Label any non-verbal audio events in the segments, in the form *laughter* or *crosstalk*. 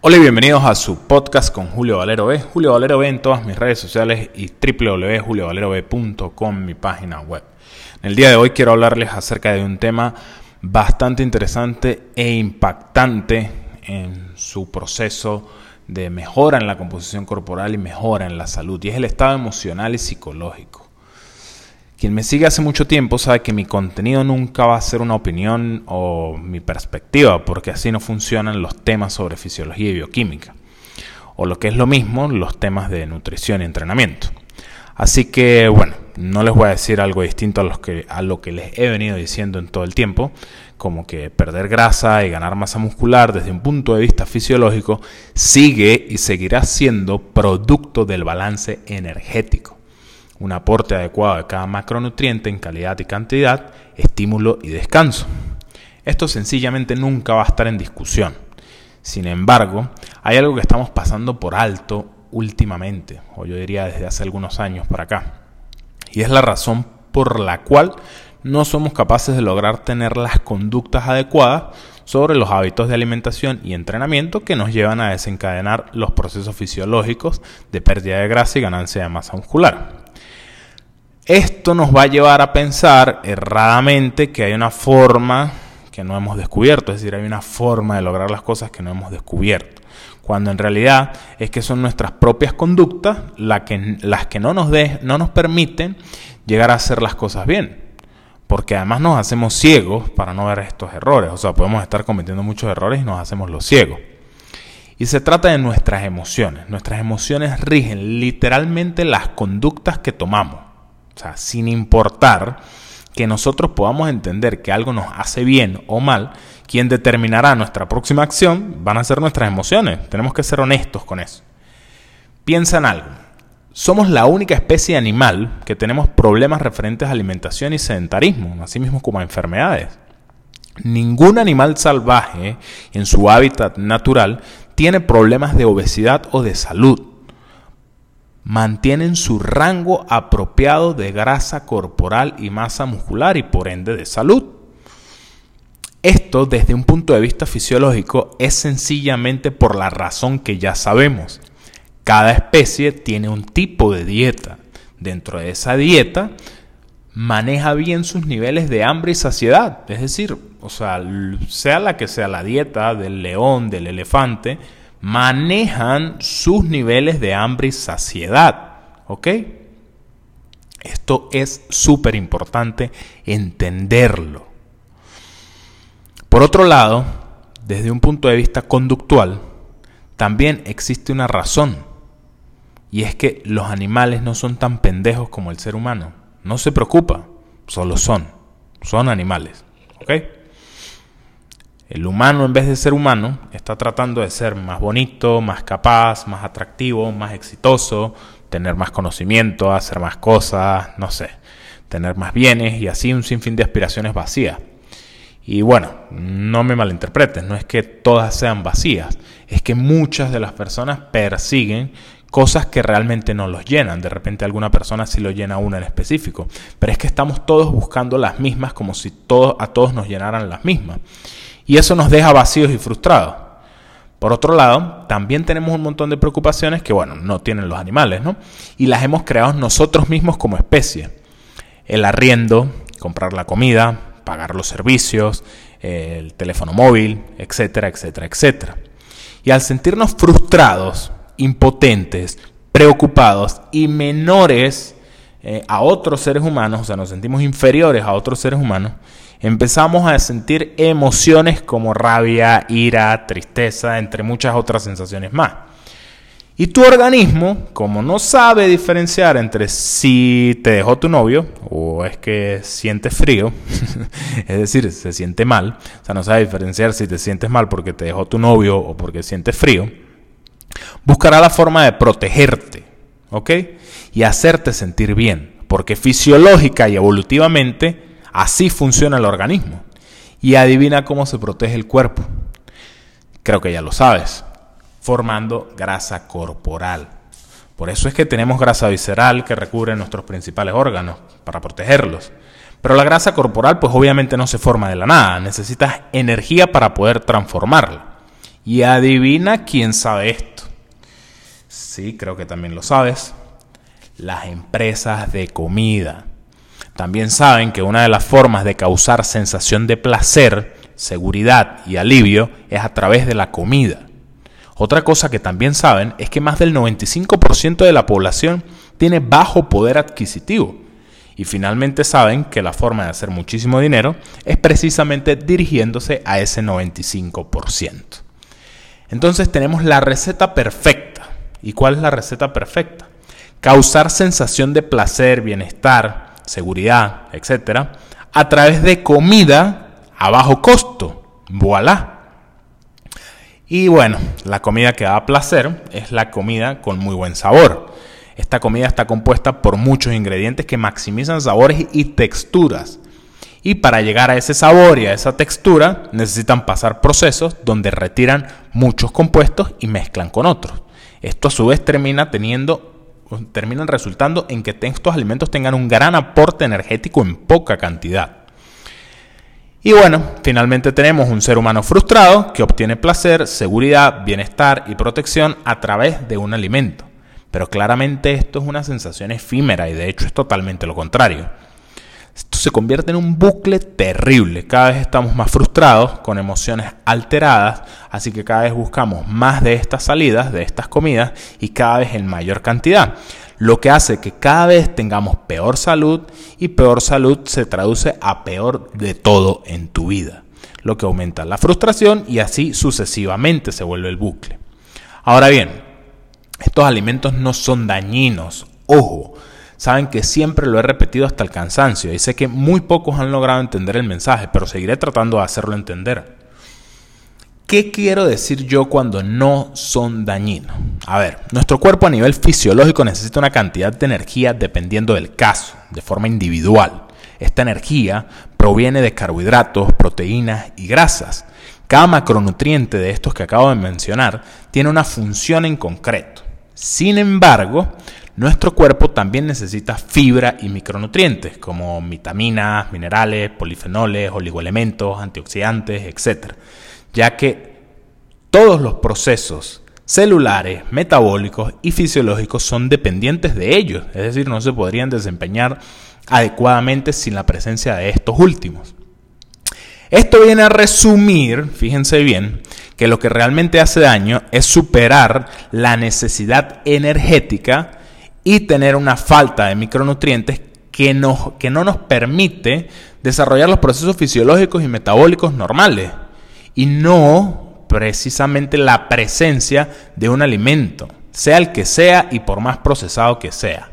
Hola y bienvenidos a su podcast con Julio Valero B. Julio Valero B en todas mis redes sociales y www.juliovalerob.com, mi página web. En el día de hoy quiero hablarles acerca de un tema bastante interesante e impactante en su proceso de mejora en la composición corporal y mejora en la salud, y es el estado emocional y psicológico. Quien me sigue hace mucho tiempo sabe que mi contenido nunca va a ser una opinión o mi perspectiva, porque así no funcionan los temas sobre fisiología y bioquímica. O lo que es lo mismo, los temas de nutrición y entrenamiento. Así que bueno, no les voy a decir algo distinto a, los a lo que les he venido diciendo en todo el tiempo, como que perder grasa y ganar masa muscular desde un punto de vista fisiológico sigue y seguirá siendo producto del balance energético un aporte adecuado de cada macronutriente en calidad y cantidad, estímulo y descanso. Esto sencillamente nunca va a estar en discusión. Sin embargo, hay algo que estamos pasando por alto últimamente, o yo diría desde hace algunos años para acá. Y es la razón por la cual no somos capaces de lograr tener las conductas adecuadas sobre los hábitos de alimentación y entrenamiento que nos llevan a desencadenar los procesos fisiológicos de pérdida de grasa y ganancia de masa muscular. Esto nos va a llevar a pensar erradamente que hay una forma que no hemos descubierto, es decir, hay una forma de lograr las cosas que no hemos descubierto, cuando en realidad es que son nuestras propias conductas las que, no, nos no nos permiten llegar a hacer las cosas bien. Porque además nos hacemos ciegos para no ver estos errores. O sea, podemos estar cometiendo muchos errores y nos hacemos los ciegos. Y se trata de nuestras emociones. Nuestras emociones rigen literalmente las conductas que tomamos. O sea, sin importar que nosotros podamos entender que algo nos hace bien o mal, quien determinará nuestra próxima acción van a ser nuestras emociones. Tenemos que ser honestos con eso. Piensa en algo. Somos la única especie animal que tenemos problemas referentes a alimentación y sedentarismo, así mismo como a enfermedades. Ningún animal salvaje en su hábitat natural tiene problemas de obesidad o de salud mantienen su rango apropiado de grasa corporal y masa muscular y por ende de salud. Esto desde un punto de vista fisiológico es sencillamente por la razón que ya sabemos. Cada especie tiene un tipo de dieta. Dentro de esa dieta maneja bien sus niveles de hambre y saciedad. Es decir, o sea, sea la que sea la dieta del león, del elefante, manejan sus niveles de hambre y saciedad. ¿Ok? Esto es súper importante entenderlo. Por otro lado, desde un punto de vista conductual, también existe una razón. Y es que los animales no son tan pendejos como el ser humano. No se preocupa, solo son. Son animales. ¿Ok? El humano, en vez de ser humano, está tratando de ser más bonito, más capaz, más atractivo, más exitoso, tener más conocimiento, hacer más cosas, no sé, tener más bienes y así un sinfín de aspiraciones vacías. Y bueno, no me malinterpreten, no es que todas sean vacías, es que muchas de las personas persiguen cosas que realmente no los llenan. De repente alguna persona sí lo llena una en específico, pero es que estamos todos buscando las mismas como si todos, a todos nos llenaran las mismas y eso nos deja vacíos y frustrados. Por otro lado, también tenemos un montón de preocupaciones que, bueno, no tienen los animales, ¿no? Y las hemos creado nosotros mismos como especie. El arriendo, comprar la comida, pagar los servicios, el teléfono móvil, etcétera, etcétera, etcétera. Y al sentirnos frustrados, impotentes, preocupados y menores eh, a otros seres humanos, o sea, nos sentimos inferiores a otros seres humanos, empezamos a sentir emociones como rabia, ira, tristeza, entre muchas otras sensaciones más. Y tu organismo, como no sabe diferenciar entre si te dejó tu novio o es que sientes frío, *laughs* es decir, se siente mal, o sea, no sabe diferenciar si te sientes mal porque te dejó tu novio o porque sientes frío, buscará la forma de protegerte, ¿ok? Y hacerte sentir bien, porque fisiológica y evolutivamente Así funciona el organismo. Y adivina cómo se protege el cuerpo. Creo que ya lo sabes. Formando grasa corporal. Por eso es que tenemos grasa visceral que recubre nuestros principales órganos para protegerlos. Pero la grasa corporal pues obviamente no se forma de la nada. Necesitas energía para poder transformarla. Y adivina quién sabe esto. Sí, creo que también lo sabes. Las empresas de comida. También saben que una de las formas de causar sensación de placer, seguridad y alivio es a través de la comida. Otra cosa que también saben es que más del 95% de la población tiene bajo poder adquisitivo. Y finalmente saben que la forma de hacer muchísimo dinero es precisamente dirigiéndose a ese 95%. Entonces tenemos la receta perfecta. ¿Y cuál es la receta perfecta? Causar sensación de placer, bienestar, seguridad, etc. a través de comida a bajo costo. Voilà. Y bueno, la comida que da placer es la comida con muy buen sabor. Esta comida está compuesta por muchos ingredientes que maximizan sabores y texturas. Y para llegar a ese sabor y a esa textura necesitan pasar procesos donde retiran muchos compuestos y mezclan con otros. Esto a su vez termina teniendo terminan resultando en que estos alimentos tengan un gran aporte energético en poca cantidad. Y bueno, finalmente tenemos un ser humano frustrado que obtiene placer, seguridad, bienestar y protección a través de un alimento. Pero claramente esto es una sensación efímera y de hecho es totalmente lo contrario. Se convierte en un bucle terrible. Cada vez estamos más frustrados, con emociones alteradas, así que cada vez buscamos más de estas salidas, de estas comidas y cada vez en mayor cantidad lo que hace que cada vez tengamos peor salud y peor salud se traduce a peor de todo en tu vida, lo que aumenta la frustración y así sucesivamente se vuelve el bucle. Ahora bien, estos alimentos no son dañinos, ojo, saben que siempre lo he repetido hasta el cansancio y sé que muy pocos han logrado entender el mensaje, pero seguiré tratando de hacerlo entender. ¿Qué quiero decir yo cuando no son dañinos? A ver, nuestro cuerpo a nivel fisiológico necesita una cantidad de energía dependiendo del caso, de forma individual. Esta energía proviene de carbohidratos, proteínas y grasas. Cada macronutriente de estos que acabo de mencionar tiene una función en concreto. Sin embargo, nuestro cuerpo también necesita fibra y micronutrientes como vitaminas, minerales, polifenoles, oligoelementos, antioxidantes, etc ya que todos los procesos celulares, metabólicos y fisiológicos son dependientes de ellos, es decir, no se podrían desempeñar adecuadamente sin la presencia de estos últimos. Esto viene a resumir, fíjense bien, que lo que realmente hace daño es superar la necesidad energética y tener una falta de micronutrientes que, que no nos permite desarrollar los procesos fisiológicos y metabólicos normales y no precisamente la presencia de un alimento, sea el que sea y por más procesado que sea.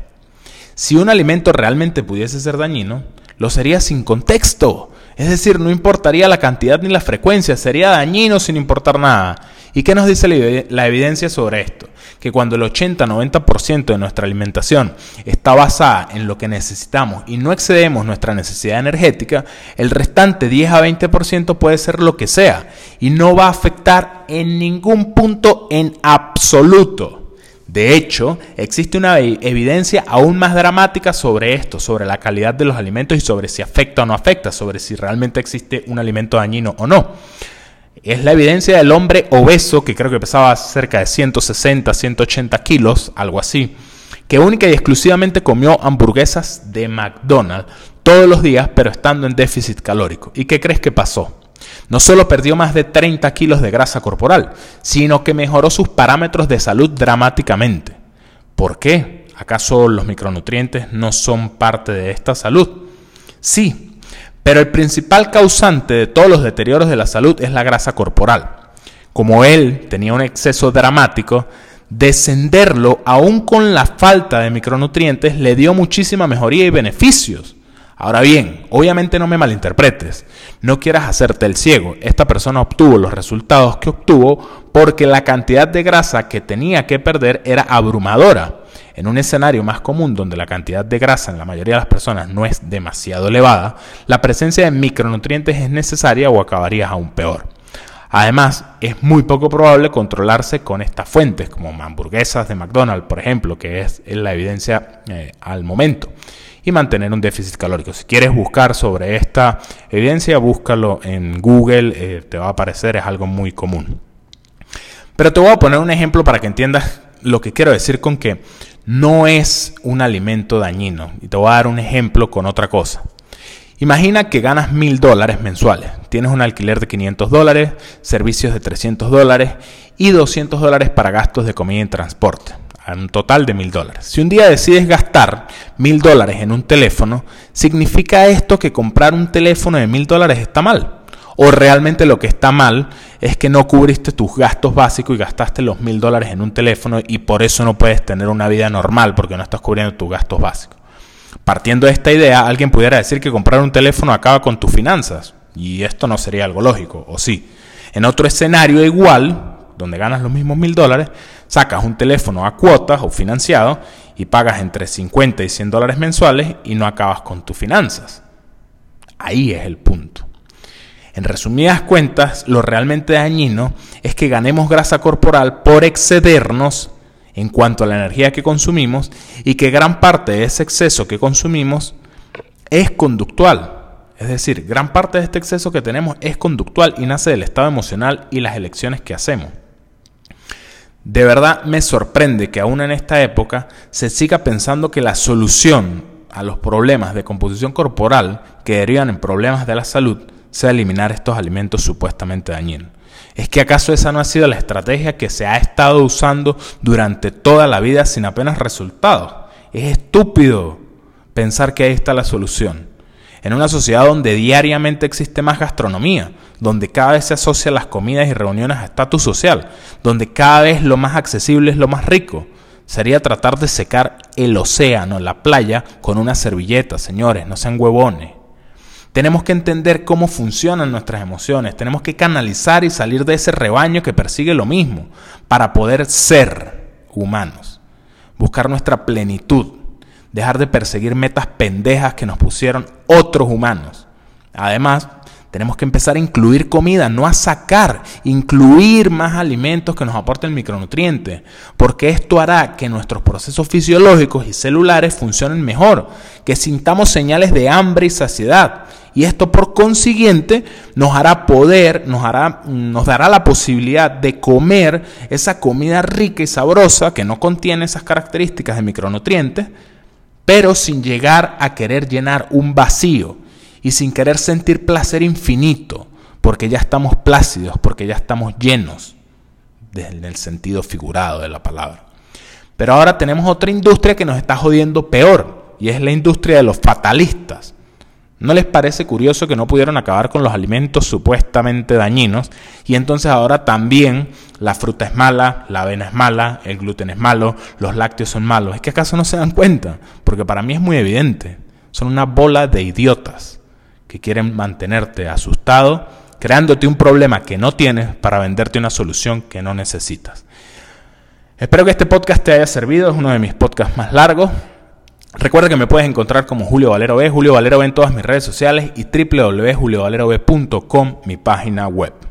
Si un alimento realmente pudiese ser dañino, lo sería sin contexto. Es decir, no importaría la cantidad ni la frecuencia, sería dañino sin importar nada. ¿Y qué nos dice la evidencia sobre esto? Que cuando el 80-90% de nuestra alimentación está basada en lo que necesitamos y no excedemos nuestra necesidad energética, el restante 10 a 20% puede ser lo que sea y no va a afectar en ningún punto en absoluto. De hecho, existe una evidencia aún más dramática sobre esto, sobre la calidad de los alimentos y sobre si afecta o no afecta, sobre si realmente existe un alimento dañino o no es la evidencia del hombre obeso, que creo que pesaba cerca de 160, 180 kilos, algo así, que única y exclusivamente comió hamburguesas de McDonald's todos los días, pero estando en déficit calórico. ¿Y qué crees que pasó? No solo perdió más de 30 kilos de grasa corporal, sino que mejoró sus parámetros de salud dramáticamente. ¿Por qué? ¿Acaso los micronutrientes no son parte de esta salud? Sí, pero el principal causante de todos los deterioros de la salud es la grasa corporal. Como él tenía un exceso dramático, descenderlo aún con la falta de micronutrientes le dio muchísima mejoría y beneficios. Ahora bien, obviamente no me malinterpretes, no quieras hacerte el ciego, esta persona obtuvo los resultados que obtuvo porque la cantidad de grasa que tenía que perder era abrumadora. En un escenario más común donde la cantidad de grasa en la mayoría de las personas no es demasiado elevada, la presencia de micronutrientes es necesaria o acabarías aún peor. Además, es muy poco probable controlarse con estas fuentes, como hamburguesas de McDonald's, por ejemplo, que es la evidencia eh, al momento, y mantener un déficit calórico. Si quieres buscar sobre esta evidencia, búscalo en Google, eh, te va a aparecer, es algo muy común. Pero te voy a poner un ejemplo para que entiendas lo que quiero decir con que no es un alimento dañino. Y te voy a dar un ejemplo con otra cosa. Imagina que ganas mil dólares mensuales. Tienes un alquiler de 500 dólares, servicios de 300 dólares y 200 dólares para gastos de comida y transporte. Un total de mil dólares. Si un día decides gastar mil dólares en un teléfono, ¿significa esto que comprar un teléfono de mil dólares está mal? ¿O realmente lo que está mal es que no cubriste tus gastos básicos y gastaste los mil dólares en un teléfono y por eso no puedes tener una vida normal porque no estás cubriendo tus gastos básicos? Partiendo de esta idea, alguien pudiera decir que comprar un teléfono acaba con tus finanzas. Y esto no sería algo lógico, ¿o sí? En otro escenario igual, donde ganas los mismos mil dólares, sacas un teléfono a cuotas o financiado y pagas entre 50 y 100 dólares mensuales y no acabas con tus finanzas. Ahí es el punto. En resumidas cuentas, lo realmente dañino es que ganemos grasa corporal por excedernos en cuanto a la energía que consumimos y que gran parte de ese exceso que consumimos es conductual. Es decir, gran parte de este exceso que tenemos es conductual y nace del estado emocional y las elecciones que hacemos. De verdad me sorprende que aún en esta época se siga pensando que la solución a los problemas de composición corporal que derivan en problemas de la salud sea eliminar estos alimentos supuestamente dañinos. ¿Es que acaso esa no ha sido la estrategia que se ha estado usando durante toda la vida sin apenas resultados? Es estúpido pensar que ahí está la solución. En una sociedad donde diariamente existe más gastronomía, donde cada vez se asocian las comidas y reuniones a estatus social, donde cada vez lo más accesible es lo más rico, sería tratar de secar el océano, la playa, con una servilleta, señores, no sean huevones. Tenemos que entender cómo funcionan nuestras emociones, tenemos que canalizar y salir de ese rebaño que persigue lo mismo para poder ser humanos, buscar nuestra plenitud, dejar de perseguir metas pendejas que nos pusieron otros humanos. Además, tenemos que empezar a incluir comida, no a sacar, incluir más alimentos que nos aporten micronutrientes, porque esto hará que nuestros procesos fisiológicos y celulares funcionen mejor, que sintamos señales de hambre y saciedad y esto por consiguiente nos hará poder, nos, hará, nos dará la posibilidad de comer esa comida rica y sabrosa que no contiene esas características de micronutrientes, pero sin llegar a querer llenar un vacío y sin querer sentir placer infinito, porque ya estamos plácidos, porque ya estamos llenos, en el sentido figurado de la palabra. Pero ahora tenemos otra industria que nos está jodiendo peor, y es la industria de los fatalistas ¿No les parece curioso que no pudieron acabar con los alimentos supuestamente dañinos y entonces ahora también la fruta es mala, la avena es mala, el gluten es malo, los lácteos son malos? ¿Es que acaso no se dan cuenta? Porque para mí es muy evidente. Son una bola de idiotas que quieren mantenerte asustado, creándote un problema que no tienes para venderte una solución que no necesitas. Espero que este podcast te haya servido, es uno de mis podcasts más largos. Recuerda que me puedes encontrar como Julio Valero B, Julio Valero B en todas mis redes sociales y www.juliovalerob.com, mi página web.